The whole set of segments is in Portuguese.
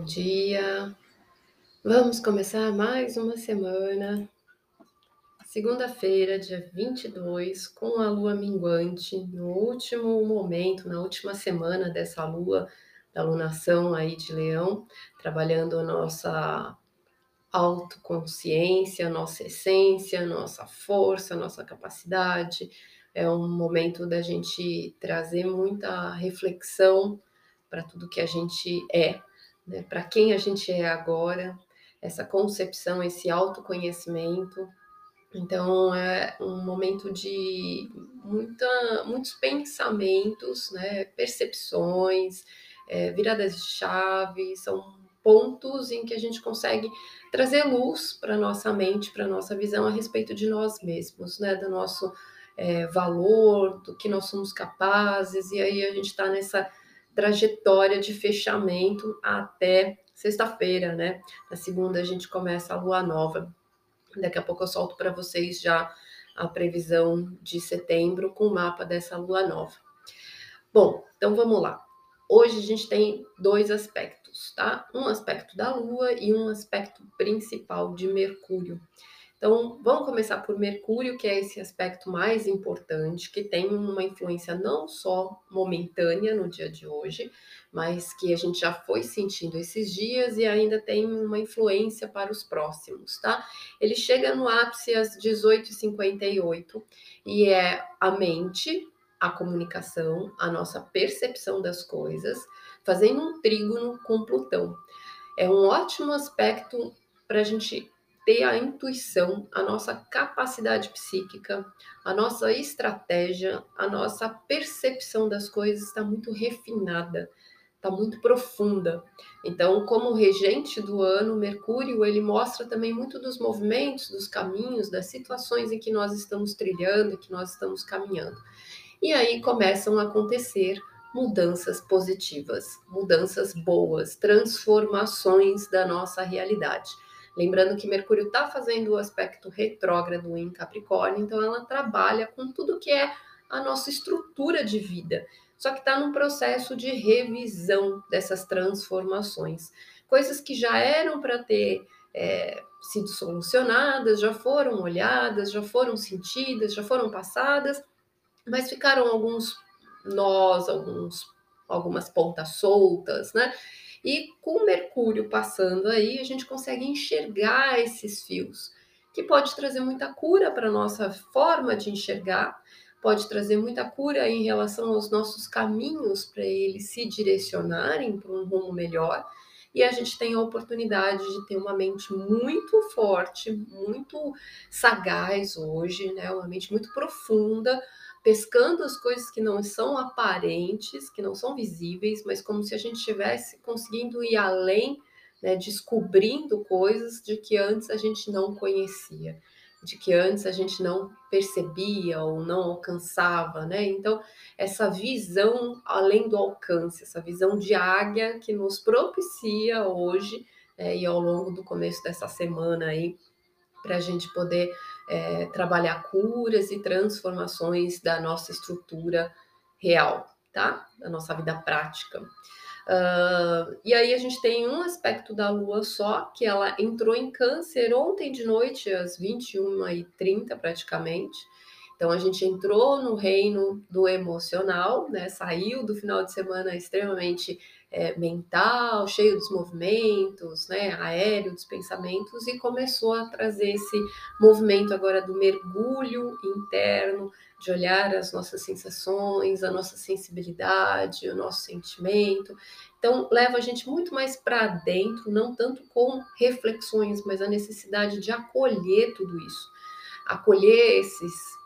Bom dia. Vamos começar mais uma semana. Segunda-feira, dia 22, com a lua minguante, no último momento, na última semana dessa lua, da lunação aí de Leão, trabalhando a nossa autoconsciência, nossa essência, nossa força, nossa capacidade. É um momento da gente trazer muita reflexão para tudo que a gente é né, para quem a gente é agora, essa concepção, esse autoconhecimento. Então é um momento de muita, muitos pensamentos, né, percepções, é, viradas de chave, são pontos em que a gente consegue trazer luz para nossa mente, para nossa visão a respeito de nós mesmos, né, do nosso é, valor, do que nós somos capazes, e aí a gente está nessa trajetória de fechamento até sexta-feira, né? Na segunda a gente começa a lua nova. Daqui a pouco eu solto para vocês já a previsão de setembro com o mapa dessa lua nova. Bom, então vamos lá. Hoje a gente tem dois aspectos, tá? Um aspecto da lua e um aspecto principal de Mercúrio. Então, vamos começar por Mercúrio, que é esse aspecto mais importante, que tem uma influência não só momentânea no dia de hoje, mas que a gente já foi sentindo esses dias e ainda tem uma influência para os próximos, tá? Ele chega no ápice às 18h58 e é a mente, a comunicação, a nossa percepção das coisas, fazendo um trígono com Plutão. É um ótimo aspecto para a gente ter a intuição, a nossa capacidade psíquica, a nossa estratégia, a nossa percepção das coisas está muito refinada, está muito profunda. Então, como regente do ano, Mercúrio, ele mostra também muito dos movimentos, dos caminhos, das situações em que nós estamos trilhando, que nós estamos caminhando. E aí começam a acontecer mudanças positivas, mudanças boas, transformações da nossa realidade. Lembrando que Mercúrio está fazendo o aspecto retrógrado em Capricórnio, então ela trabalha com tudo que é a nossa estrutura de vida, só que está num processo de revisão dessas transformações. Coisas que já eram para ter é, sido solucionadas, já foram olhadas, já foram sentidas, já foram passadas, mas ficaram alguns nós, alguns, algumas pontas soltas, né? E com Mercúrio passando aí, a gente consegue enxergar esses fios, que pode trazer muita cura para a nossa forma de enxergar, pode trazer muita cura em relação aos nossos caminhos para eles se direcionarem para um rumo melhor. E a gente tem a oportunidade de ter uma mente muito forte, muito sagaz hoje, né? Uma mente muito profunda, pescando as coisas que não são aparentes, que não são visíveis, mas como se a gente estivesse conseguindo ir além, né, descobrindo coisas de que antes a gente não conhecia, de que antes a gente não percebia ou não alcançava, né? Então, essa visão além do alcance, essa visão de águia que nos propicia hoje é, e ao longo do começo dessa semana aí, para a gente poder é, trabalhar curas e transformações da nossa estrutura real, tá? Da nossa vida prática. Uh, e aí a gente tem um aspecto da Lua só, que ela entrou em câncer ontem de noite, às 21h30 praticamente. Então a gente entrou no reino do emocional, né? Saiu do final de semana extremamente é, mental, cheio dos movimentos, né, aéreo dos pensamentos, e começou a trazer esse movimento agora do mergulho interno, de olhar as nossas sensações, a nossa sensibilidade, o nosso sentimento. Então, leva a gente muito mais para dentro, não tanto com reflexões, mas a necessidade de acolher tudo isso, acolher esses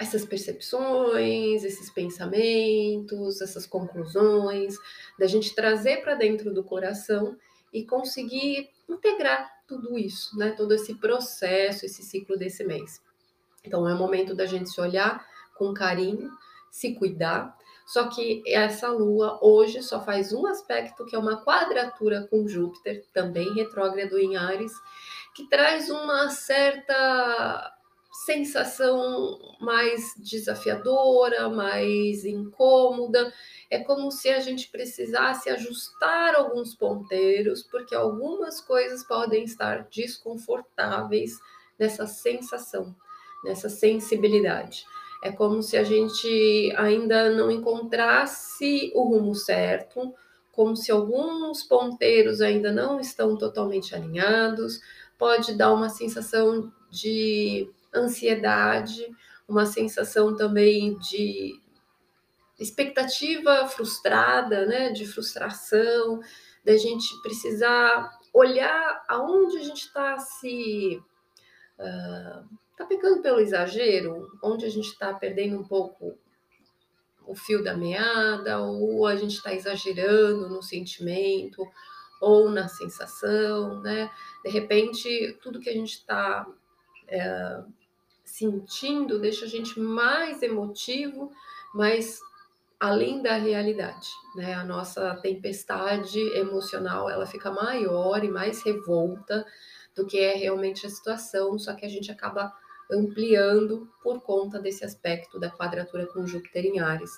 essas percepções, esses pensamentos, essas conclusões, da gente trazer para dentro do coração e conseguir integrar tudo isso, né? Todo esse processo, esse ciclo desse mês. Então é o momento da gente se olhar com carinho, se cuidar. Só que essa lua hoje só faz um aspecto que é uma quadratura com Júpiter, também retrógrado em Ares, que traz uma certa sensação mais desafiadora, mais incômoda. É como se a gente precisasse ajustar alguns ponteiros, porque algumas coisas podem estar desconfortáveis nessa sensação, nessa sensibilidade. É como se a gente ainda não encontrasse o rumo certo, como se alguns ponteiros ainda não estão totalmente alinhados, pode dar uma sensação de ansiedade, uma sensação também de expectativa frustrada, né, de frustração, da gente precisar olhar aonde a gente está se uh, tá pecando pelo exagero, onde a gente está perdendo um pouco o fio da meada, ou a gente está exagerando no sentimento ou na sensação, né? De repente, tudo que a gente está é, sentindo deixa a gente mais emotivo, mas além da realidade, né? A nossa tempestade emocional ela fica maior e mais revolta do que é realmente a situação, só que a gente acaba ampliando por conta desse aspecto da quadratura com Júpiter em Ares,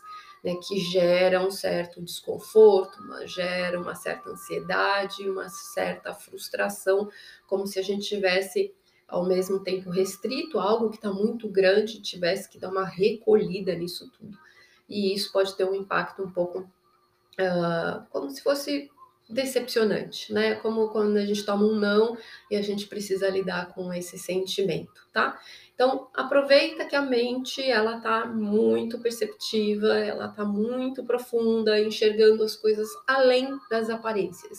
né, que gera um certo desconforto, uma, gera uma certa ansiedade, uma certa frustração, como se a gente tivesse ao mesmo tempo restrito algo que está muito grande, tivesse que dar uma recolhida nisso tudo. E isso pode ter um impacto um pouco uh, como se fosse decepcionante, né? Como quando a gente toma um não e a gente precisa lidar com esse sentimento, tá? Então, aproveita que a mente, ela tá muito perceptiva, ela tá muito profunda, enxergando as coisas além das aparências.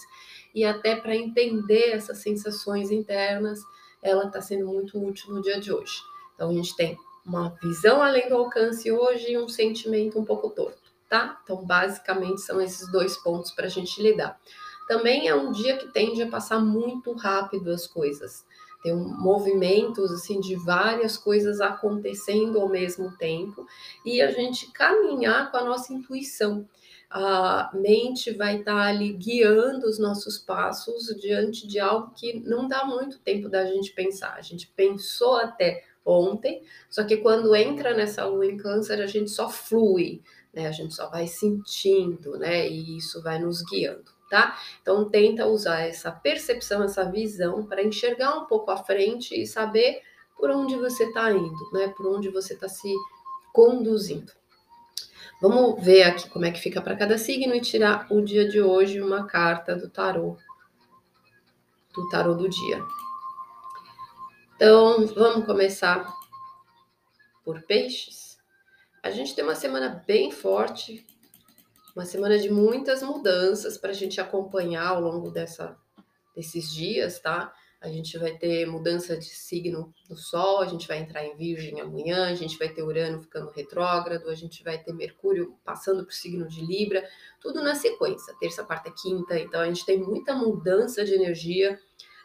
E até para entender essas sensações internas, ela está sendo muito útil no dia de hoje. Então, a gente tem uma visão além do alcance hoje e um sentimento um pouco torto, tá? Então, basicamente, são esses dois pontos para a gente lidar. Também é um dia que tende a passar muito rápido as coisas. Tem movimentos assim de várias coisas acontecendo ao mesmo tempo e a gente caminhar com a nossa intuição a mente vai estar tá ali guiando os nossos passos diante de algo que não dá muito tempo da gente pensar. A gente pensou até ontem, só que quando entra nessa lua em câncer, a gente só flui, né? A gente só vai sentindo, né? E isso vai nos guiando, tá? Então tenta usar essa percepção, essa visão para enxergar um pouco à frente e saber por onde você está indo, né? Por onde você está se conduzindo. Vamos ver aqui como é que fica para cada signo e tirar o dia de hoje uma carta do tarô, do tarô do dia. Então, vamos começar por peixes. A gente tem uma semana bem forte, uma semana de muitas mudanças para a gente acompanhar ao longo dessa, desses dias, tá? A gente vai ter mudança de signo do Sol, a gente vai entrar em Virgem amanhã, a gente vai ter Urano ficando retrógrado, a gente vai ter Mercúrio passando para o signo de Libra, tudo na sequência, terça, quarta quinta. Então a gente tem muita mudança de energia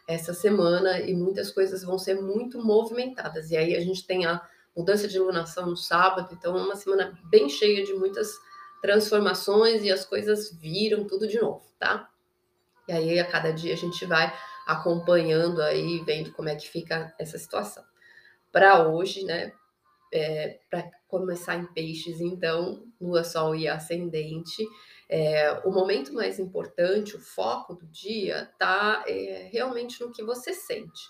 essa semana e muitas coisas vão ser muito movimentadas. E aí a gente tem a mudança de lunação no sábado, então é uma semana bem cheia de muitas transformações e as coisas viram tudo de novo, tá? E aí a cada dia a gente vai acompanhando aí, vendo como é que fica essa situação. Para hoje, né? É, para começar em peixes, então, lua, sol e ascendente. É, o momento mais importante, o foco do dia, tá é, realmente no que você sente.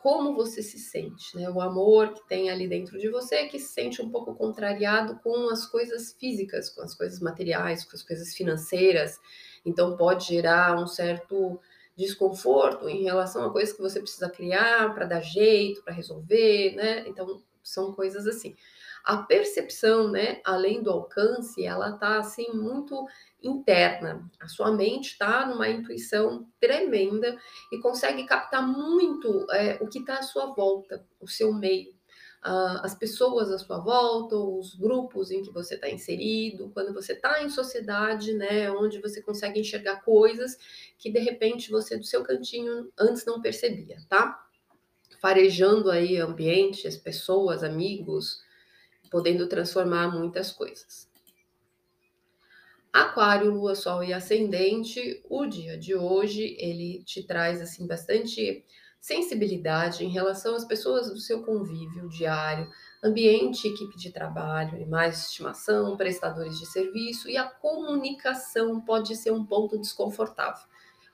Como você se sente, né? O amor que tem ali dentro de você, que se sente um pouco contrariado com as coisas físicas, com as coisas materiais, com as coisas financeiras. Então, pode gerar um certo desconforto em relação a coisas que você precisa criar para dar jeito, para resolver, né? Então, são coisas assim. A percepção, né, além do alcance, ela tá assim muito interna. A sua mente está numa intuição tremenda e consegue captar muito é, o que está à sua volta, o seu meio as pessoas à sua volta, os grupos em que você está inserido, quando você está em sociedade, né, onde você consegue enxergar coisas que de repente você do seu cantinho antes não percebia, tá? Farejando aí ambientes, pessoas, amigos, podendo transformar muitas coisas. Aquário, Lua, Sol e Ascendente, o dia de hoje ele te traz assim bastante sensibilidade em relação às pessoas do seu convívio diário, ambiente, equipe de trabalho, animais de estimação, prestadores de serviço e a comunicação pode ser um ponto desconfortável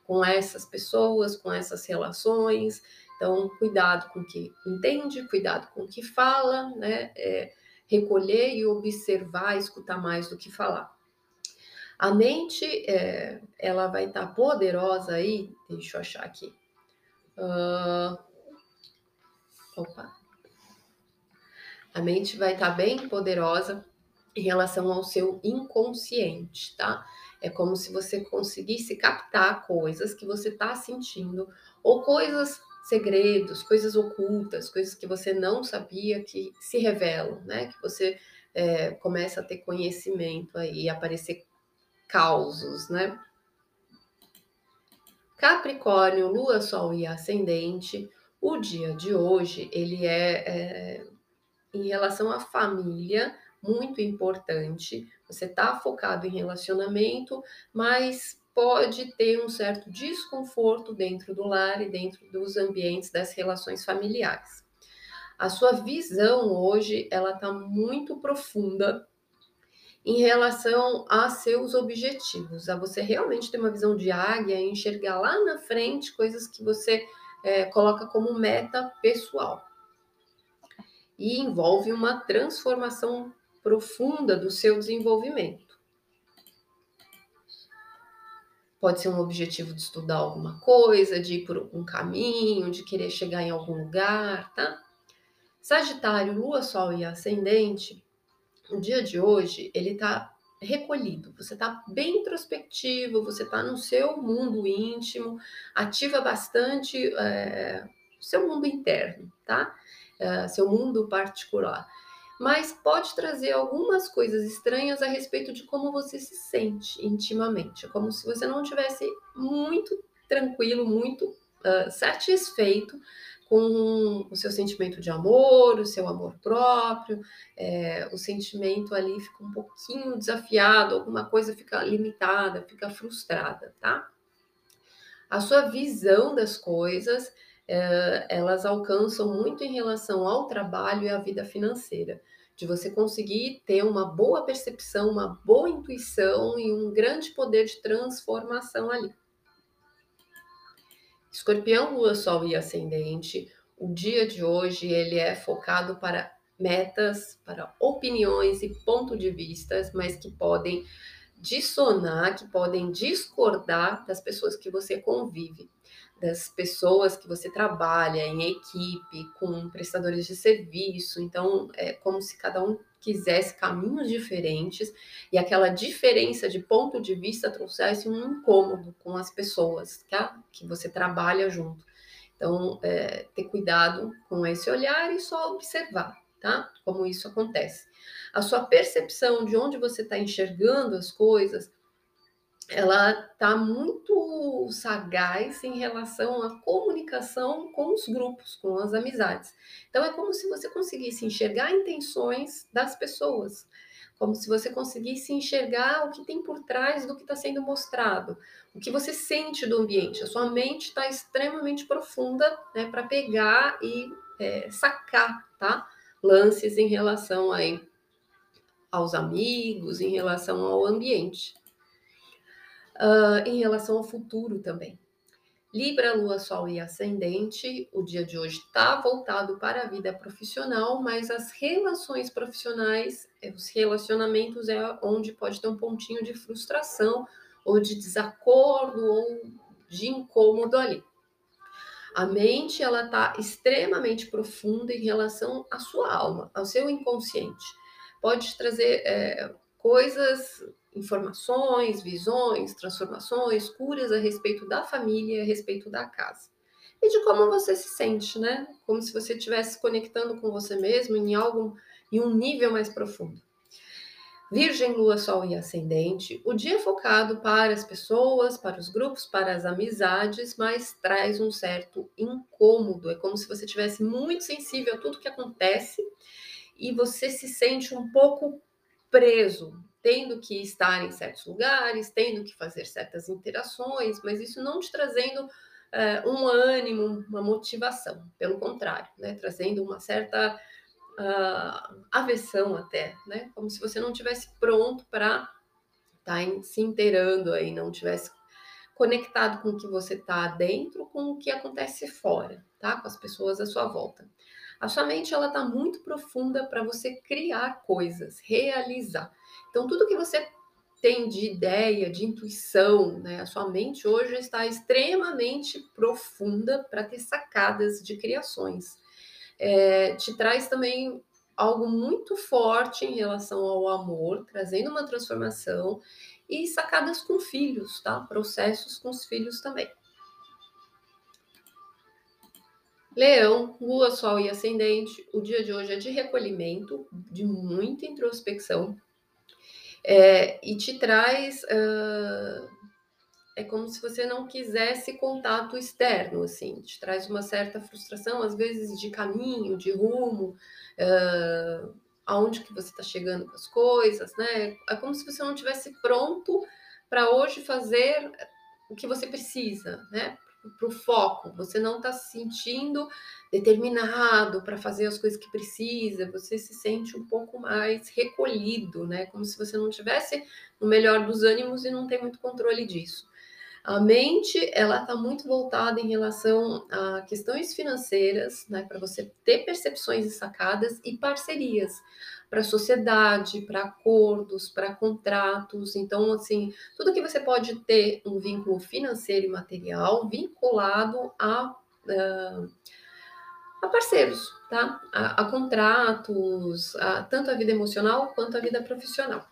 com essas pessoas, com essas relações. Então, cuidado com o que entende, cuidado com o que fala, né? É, recolher e observar, escutar mais do que falar. A mente, é, ela vai estar tá poderosa aí, deixa eu achar aqui, Uh, opa. A mente vai estar tá bem poderosa em relação ao seu inconsciente, tá? É como se você conseguisse captar coisas que você está sentindo, ou coisas, segredos, coisas ocultas, coisas que você não sabia que se revelam, né? Que você é, começa a ter conhecimento aí, aparecer causos, né? Capricórnio, Lua, Sol e Ascendente, o dia de hoje ele é, é em relação à família muito importante. Você está focado em relacionamento, mas pode ter um certo desconforto dentro do lar e dentro dos ambientes das relações familiares. A sua visão hoje ela está muito profunda em relação a seus objetivos, a você realmente ter uma visão de águia e enxergar lá na frente coisas que você é, coloca como meta pessoal. E envolve uma transformação profunda do seu desenvolvimento. Pode ser um objetivo de estudar alguma coisa, de ir por um caminho, de querer chegar em algum lugar, tá? Sagitário, Lua, Sol e Ascendente o dia de hoje, ele está recolhido, você está bem introspectivo, você está no seu mundo íntimo, ativa bastante é, seu mundo interno, tá? É, seu mundo particular. Mas pode trazer algumas coisas estranhas a respeito de como você se sente intimamente. É como se você não tivesse muito tranquilo, muito uh, satisfeito com o seu sentimento de amor, o seu amor próprio, é, o sentimento ali fica um pouquinho desafiado, alguma coisa fica limitada, fica frustrada, tá? A sua visão das coisas, é, elas alcançam muito em relação ao trabalho e à vida financeira, de você conseguir ter uma boa percepção, uma boa intuição e um grande poder de transformação ali. Escorpião, Lua, Sol e Ascendente. O dia de hoje ele é focado para metas, para opiniões e ponto de vistas, mas que podem dissonar, que podem discordar das pessoas que você convive das pessoas que você trabalha em equipe, com prestadores de serviço. Então, é como se cada um quisesse caminhos diferentes e aquela diferença de ponto de vista trouxesse um incômodo com as pessoas tá? que você trabalha junto. Então, é, ter cuidado com esse olhar e só observar, tá? Como isso acontece. A sua percepção de onde você está enxergando as coisas ela está muito sagaz em relação à comunicação com os grupos, com as amizades. Então é como se você conseguisse enxergar intenções das pessoas, como se você conseguisse enxergar o que tem por trás do que está sendo mostrado, o que você sente do ambiente. A sua mente está extremamente profunda, né, para pegar e é, sacar, tá? Lances em relação aos amigos, em relação ao ambiente uh, em relação ao futuro também. Libra, Lua, Sol e Ascendente, o dia de hoje está voltado para a vida profissional, mas as relações profissionais, eh, os relacionamentos é onde pode ter um pontinho de frustração ou de desacordo ou de incômodo ali. A mente ela está extremamente profunda em relação à sua alma, ao seu inconsciente. Pode trazer é, coisas informações, visões, transformações, curas a respeito da família, a respeito da casa. E de como você se sente, né? Como se você estivesse conectando com você mesmo em algo em um nível mais profundo. Virgem, Lua, Sol e Ascendente, o dia é focado para as pessoas, para os grupos, para as amizades, mas traz um certo incômodo. É como se você tivesse muito sensível a tudo que acontece e você se sente um pouco preso, tendo que estar em certos lugares, tendo que fazer certas interações, mas isso não te trazendo é, um ânimo, uma motivação. Pelo contrário, né? Trazendo uma certa uh, aversão até, né? Como se você não tivesse pronto para estar tá se inteirando aí, não tivesse conectado com o que você está dentro, com o que acontece fora, tá? Com as pessoas à sua volta. A sua mente ela está muito profunda para você criar coisas, realizar. Então tudo que você tem de ideia, de intuição, né? A sua mente hoje está extremamente profunda para ter sacadas de criações. É, te traz também algo muito forte em relação ao amor, trazendo uma transformação e sacadas com filhos, tá? Processos com os filhos também. Leão, Lua, Sol e Ascendente, o dia de hoje é de recolhimento, de muita introspecção, é, e te traz. Uh, é como se você não quisesse contato externo, assim, te traz uma certa frustração, às vezes de caminho, de rumo, uh, aonde que você está chegando com as coisas, né? É como se você não tivesse pronto para hoje fazer o que você precisa, né? Para o foco, você não está se sentindo determinado para fazer as coisas que precisa, você se sente um pouco mais recolhido, né? Como se você não tivesse no melhor dos ânimos e não tem muito controle disso. A mente, ela está muito voltada em relação a questões financeiras, né, para você ter percepções sacadas e parcerias para a sociedade, para acordos, para contratos. Então, assim, tudo que você pode ter um vínculo financeiro e material vinculado a, uh, a parceiros, tá? A, a contratos, a, tanto a vida emocional quanto a vida profissional.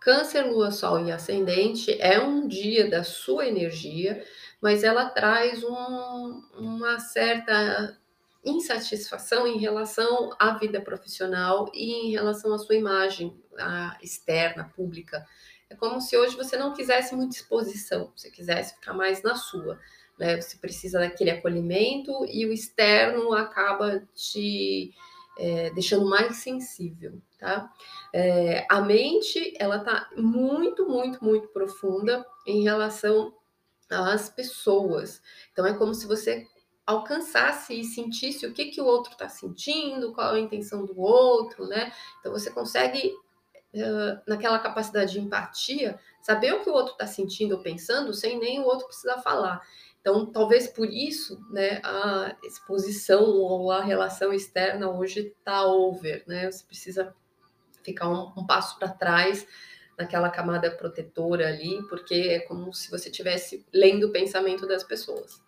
Câncer, Lua, Sol e Ascendente é um dia da sua energia, mas ela traz um, uma certa insatisfação em relação à vida profissional e em relação à sua imagem a externa, pública. É como se hoje você não quisesse muita exposição, você quisesse ficar mais na sua. Né? Você precisa daquele acolhimento e o externo acaba te é, deixando mais sensível, tá? É, a mente, ela tá muito, muito, muito profunda em relação às pessoas. Então, é como se você alcançasse e sentisse o que, que o outro está sentindo, qual a intenção do outro, né? Então, você consegue, naquela capacidade de empatia, saber o que o outro está sentindo ou pensando sem nem o outro precisar falar. Então, talvez por isso, né, a exposição ou a relação externa hoje está over, né? Você precisa ficar um, um passo para trás naquela camada protetora ali, porque é como se você estivesse lendo o pensamento das pessoas.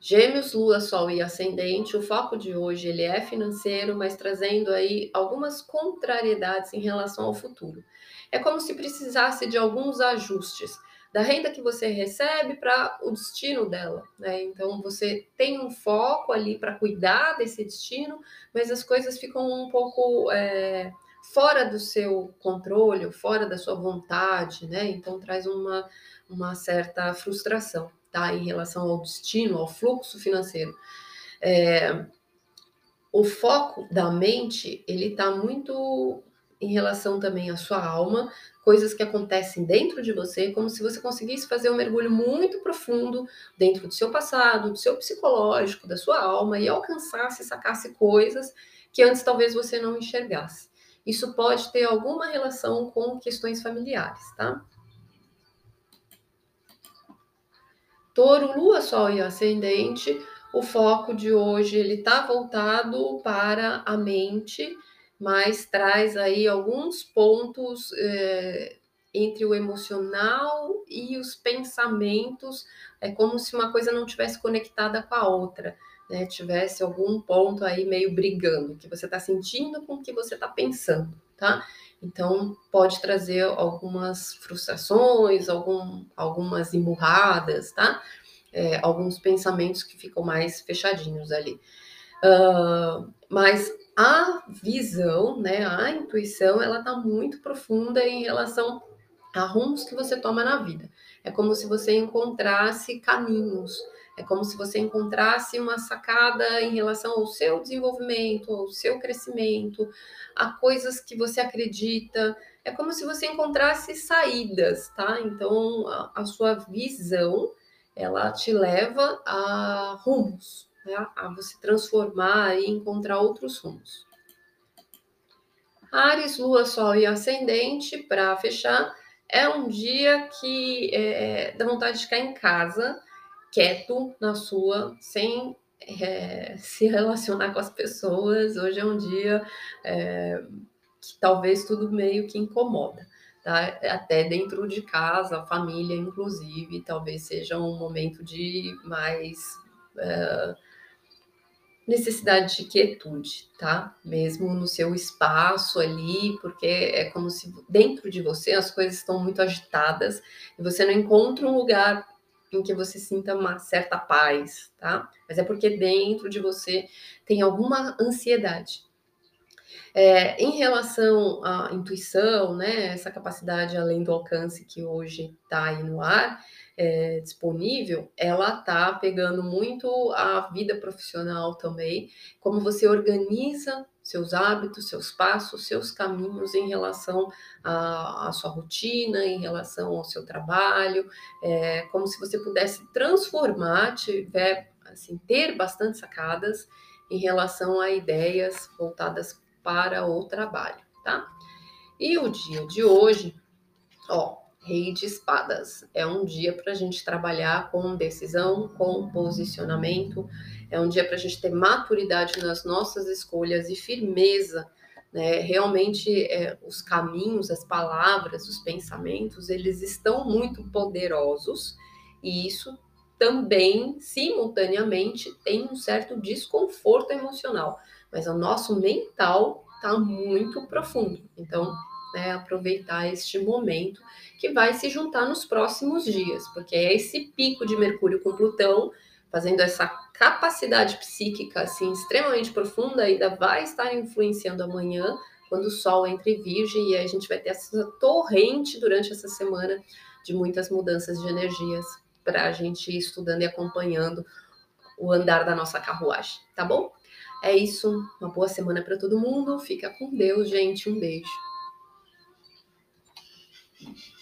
Gêmeos, Lua, Sol e Ascendente, o foco de hoje ele é financeiro, mas trazendo aí algumas contrariedades em relação ao futuro. É como se precisasse de alguns ajustes da renda que você recebe para o destino dela, né? Então você tem um foco ali para cuidar desse destino, mas as coisas ficam um pouco é, fora do seu controle, fora da sua vontade, né? Então traz uma, uma certa frustração, tá? Em relação ao destino, ao fluxo financeiro. É, o foco da mente ele está muito em relação também à sua alma, coisas que acontecem dentro de você, como se você conseguisse fazer um mergulho muito profundo dentro do seu passado, do seu psicológico, da sua alma e alcançasse, sacasse coisas que antes talvez você não enxergasse. Isso pode ter alguma relação com questões familiares, tá? Touro, Lua, Sol e Ascendente, o foco de hoje ele está voltado para a mente mas traz aí alguns pontos é, entre o emocional e os pensamentos, é como se uma coisa não tivesse conectada com a outra, né? Tivesse algum ponto aí meio brigando, que você está sentindo com o que você está pensando, tá? Então pode trazer algumas frustrações, algum, algumas emburradas, tá? É, alguns pensamentos que ficam mais fechadinhos ali. Uh, mas a visão, né, a intuição, ela está muito profunda em relação rumos que você toma na vida. É como se você encontrasse caminhos, é como se você encontrasse uma sacada em relação ao seu desenvolvimento, ao seu crescimento, a coisas que você acredita. É como se você encontrasse saídas, tá? Então, a, a sua visão, ela te leva a rumos, né? a você transformar e encontrar outros rumos. Ares, Lua, Sol e Ascendente, para fechar, é um dia que é, dá vontade de ficar em casa, quieto na sua, sem é, se relacionar com as pessoas. Hoje é um dia é, que talvez tudo meio que incomoda. Tá? Até dentro de casa, família, inclusive, talvez seja um momento de mais é, necessidade de quietude, tá? Mesmo no seu espaço ali, porque é como se dentro de você as coisas estão muito agitadas e você não encontra um lugar em que você sinta uma certa paz, tá? Mas é porque dentro de você tem alguma ansiedade. É, em relação à intuição, né, essa capacidade além do alcance que hoje está aí no ar, é, disponível, ela tá pegando muito a vida profissional também, como você organiza seus hábitos, seus passos, seus caminhos em relação à, à sua rotina, em relação ao seu trabalho, é, como se você pudesse transformar, tiver, assim, ter bastante sacadas em relação a ideias voltadas para o trabalho, tá? E o dia de hoje, ó, Rei de Espadas. É um dia para a gente trabalhar com decisão, com posicionamento. É um dia para a gente ter maturidade nas nossas escolhas e firmeza. Né? Realmente, é, os caminhos, as palavras, os pensamentos, eles estão muito poderosos e isso também, simultaneamente, tem um certo desconforto emocional. Mas o nosso mental está muito profundo. Então, né, aproveitar este momento que vai se juntar nos próximos dias, porque é esse pico de Mercúrio com Plutão, fazendo essa capacidade psíquica assim extremamente profunda, ainda vai estar influenciando amanhã, quando o Sol entra em Virgem, e a gente vai ter essa torrente durante essa semana de muitas mudanças de energias para a gente ir estudando e acompanhando o andar da nossa carruagem, tá bom? É isso, uma boa semana para todo mundo. Fica com Deus, gente. Um beijo. Thank you.